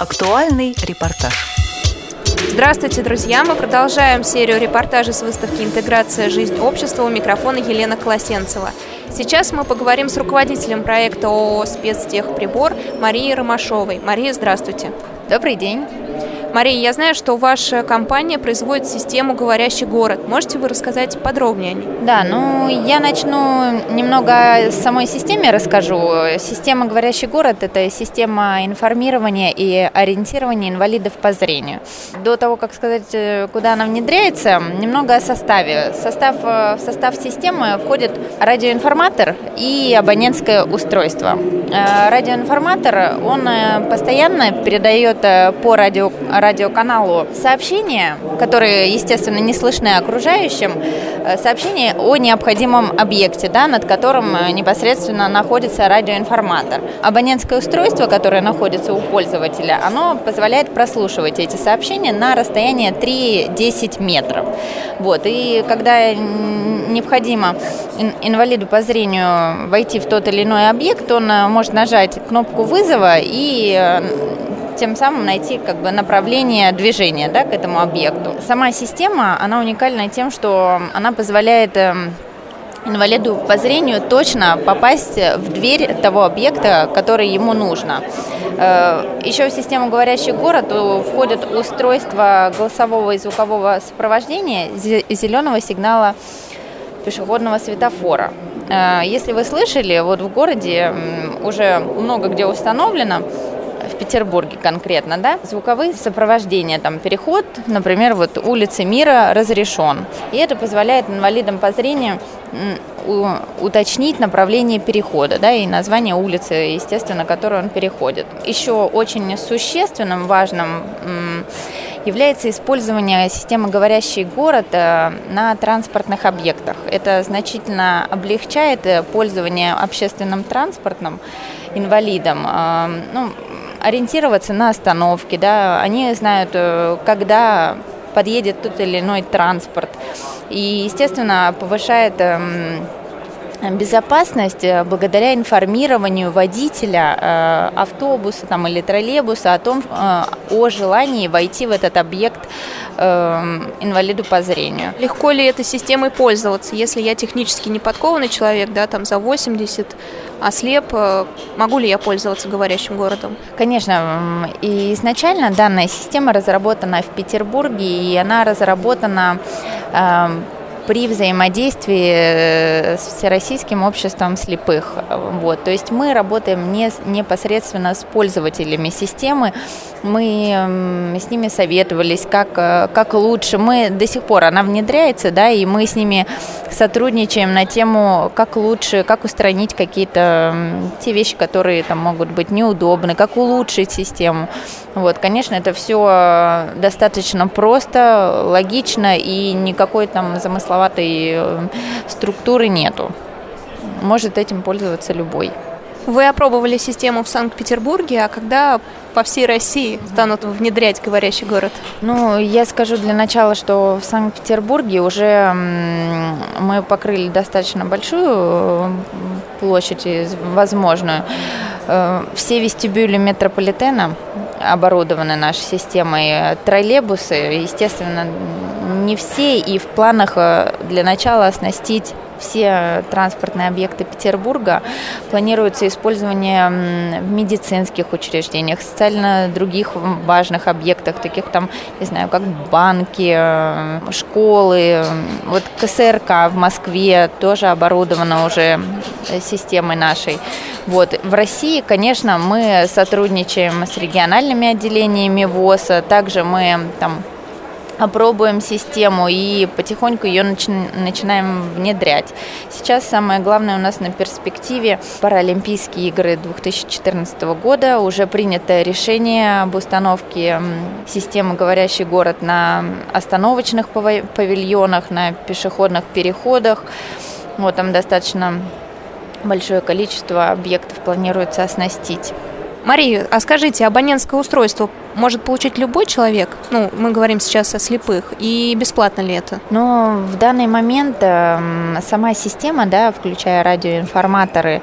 Актуальный репортаж. Здравствуйте, друзья! Мы продолжаем серию репортажей с выставки «Интеграция. Жизнь общества» у микрофона Елена Колосенцева. Сейчас мы поговорим с руководителем проекта ООО «Спецтехприбор» Марией Ромашовой. Мария, здравствуйте! Добрый день! Мария, я знаю, что ваша компания производит систему «Говорящий город». Можете вы рассказать подробнее о ней? Да, ну я начну немного о самой системе расскажу. Система «Говорящий город» – это система информирования и ориентирования инвалидов по зрению. До того, как сказать, э, куда она внедряется, немного о составе. Состав, э, в состав системы входит радиоинформатор и абонентское устройство. Э, радиоинформатор, он постоянно передает по радио радиоканалу сообщения, которые, естественно, не слышны окружающим, э, сообщения о необходимом объекте, да, над которым э, непосредственно находится радиоинформатор. Абонентское устройство, которое находится у пользователя, оно позволяет прослушивать эти сообщения на расстояние 3-10 метров. Вот. И когда необходимо инвалиду по зрению войти в тот или иной объект, он э, может нажать кнопку вызова и тем самым найти как бы направление движения да, к этому объекту. Сама система, она уникальна тем, что она позволяет эм, инвалиду по зрению точно попасть в дверь того объекта, который ему нужно. Э, Еще в систему «Говорящий город» входит устройство голосового и звукового сопровождения зеленого сигнала пешеходного светофора. Э, если вы слышали, вот в городе уже много где установлено, Петербурге конкретно, да, звуковые сопровождения, там, переход, например, вот улицы Мира разрешен. И это позволяет инвалидам по зрению уточнить направление перехода, да, и название улицы, естественно, которую он переходит. Еще очень существенным, важным является использование системы «Говорящий город» э, на транспортных объектах. Это значительно облегчает э, пользование общественным транспортом инвалидам. Э, ну, ориентироваться на остановки, да, они знают, э, когда подъедет тот или иной транспорт. И, естественно, повышает эм, безопасность э, благодаря информированию водителя э, автобуса там, или троллейбуса о том, о желании войти в этот объект э, инвалиду по зрению. Легко ли этой системой пользоваться, если я технически не подкованный человек, да, там за 80, ослеп, э, могу ли я пользоваться говорящим городом? Конечно, и изначально данная система разработана в Петербурге, и она разработана э, при взаимодействии э, с Всероссийским обществом слепых. Вот. То есть мы работаем не, непосредственно с пользователями системы, мы с ними советовались, как, э, как лучше. Мы до сих пор, она внедряется, да, и мы с ними сотрудничаем на тему, как лучше, как устранить какие-то те вещи, которые там могут быть неудобны, как улучшить систему. Вот, конечно, это все достаточно просто, логично и никакой там замысловатой э, структуры нету. Может этим пользоваться любой. Вы опробовали систему в Санкт-Петербурге, а когда по всей России станут внедрять говорящий город? Ну, я скажу для начала, что в Санкт-Петербурге уже мы покрыли достаточно большую площадь возможную. Э, все вестибюли метрополитена оборудованы нашей системой. Троллейбусы, естественно, не все, и в планах э, для начала оснастить все транспортные объекты Петербурга. Планируется использование в медицинских учреждениях, социально других важных объектах, таких там, не знаю, как банки, э, школы. Вот КСРК в Москве тоже оборудована уже системой нашей. Вот. В России, конечно, мы сотрудничаем с региональными отделениями ВОЗа, также мы там опробуем систему и потихоньку ее начи- начинаем внедрять. Сейчас самое главное у нас на перспективе Паралимпийские игры 2014 года. Уже принято решение об установке системы «Говорящий город» на остановочных павильонах, на пешеходных переходах. Вот там достаточно большое количество объектов планируется оснастить. Мария, а скажите, абонентское устройство может получить любой человек? Ну, мы говорим сейчас о слепых. И бесплатно ли это? Ну, в данный момент э, сама система, да, включая радиоинформаторы,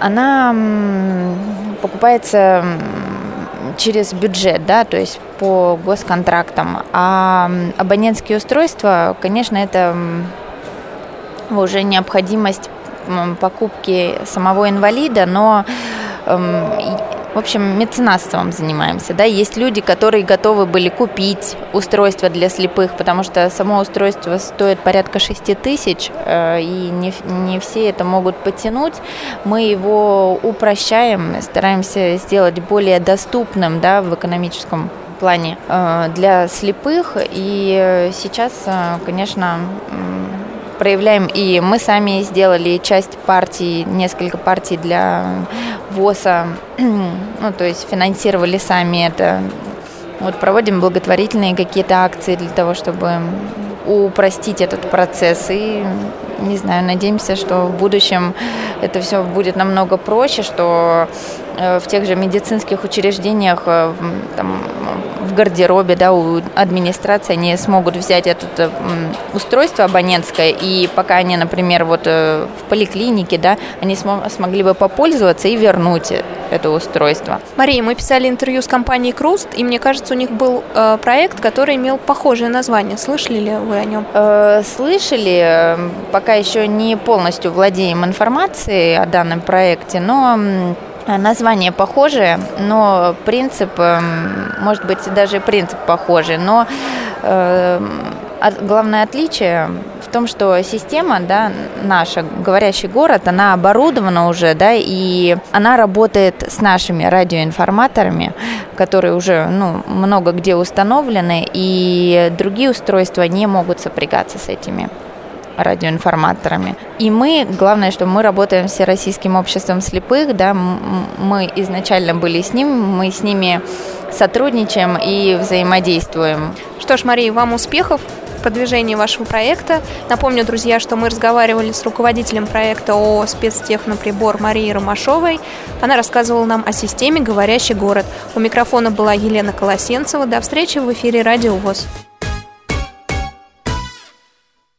она покупается через бюджет, да, то есть по госконтрактам. А абонентские устройства, конечно, это уже необходимость покупки самого инвалида, но эм, в общем, меценатством занимаемся. Да? Есть люди, которые готовы были купить устройство для слепых, потому что само устройство стоит порядка 6 тысяч, э, и не, не все это могут потянуть. Мы его упрощаем, стараемся сделать более доступным да, в экономическом плане э, для слепых. И сейчас, э, конечно, проявляем и мы сами сделали часть партий, несколько партий для ВОЗа, ну, то есть финансировали сами это. Вот проводим благотворительные какие-то акции для того, чтобы упростить этот процесс. И, не знаю, надеемся, что в будущем это все будет намного проще, что в тех же медицинских учреждениях, э, там, в гардеробе, да, у администрации они смогут взять это э, устройство абонентское, и пока они, например, вот в поликлинике, да, они смогли бы попользоваться и вернуть это устройство. Мария, мы писали интервью с компанией Круст, и мне кажется, у них был э, проект, который имел похожее название. Слышали ли вы о нем? Э, слышали, пока еще не полностью владеем информацией о данном проекте, но Название похожее, но принцип, может быть, даже принцип похожий, но э, главное отличие том, что система, да, наша, говорящий город, она оборудована уже, да, и она работает с нашими радиоинформаторами, которые уже, ну, много где установлены, и другие устройства не могут сопрягаться с этими радиоинформаторами. И мы, главное, что мы работаем с Всероссийским обществом слепых, да, мы изначально были с ним, мы с ними сотрудничаем и взаимодействуем. Что ж, Мария, вам успехов продвижении вашего проекта. Напомню, друзья, что мы разговаривали с руководителем проекта ООО «Спецтехноприбор» Марией Ромашовой. Она рассказывала нам о системе «Говорящий город». У микрофона была Елена Колосенцева. До встречи в эфире «Радио ВОЗ».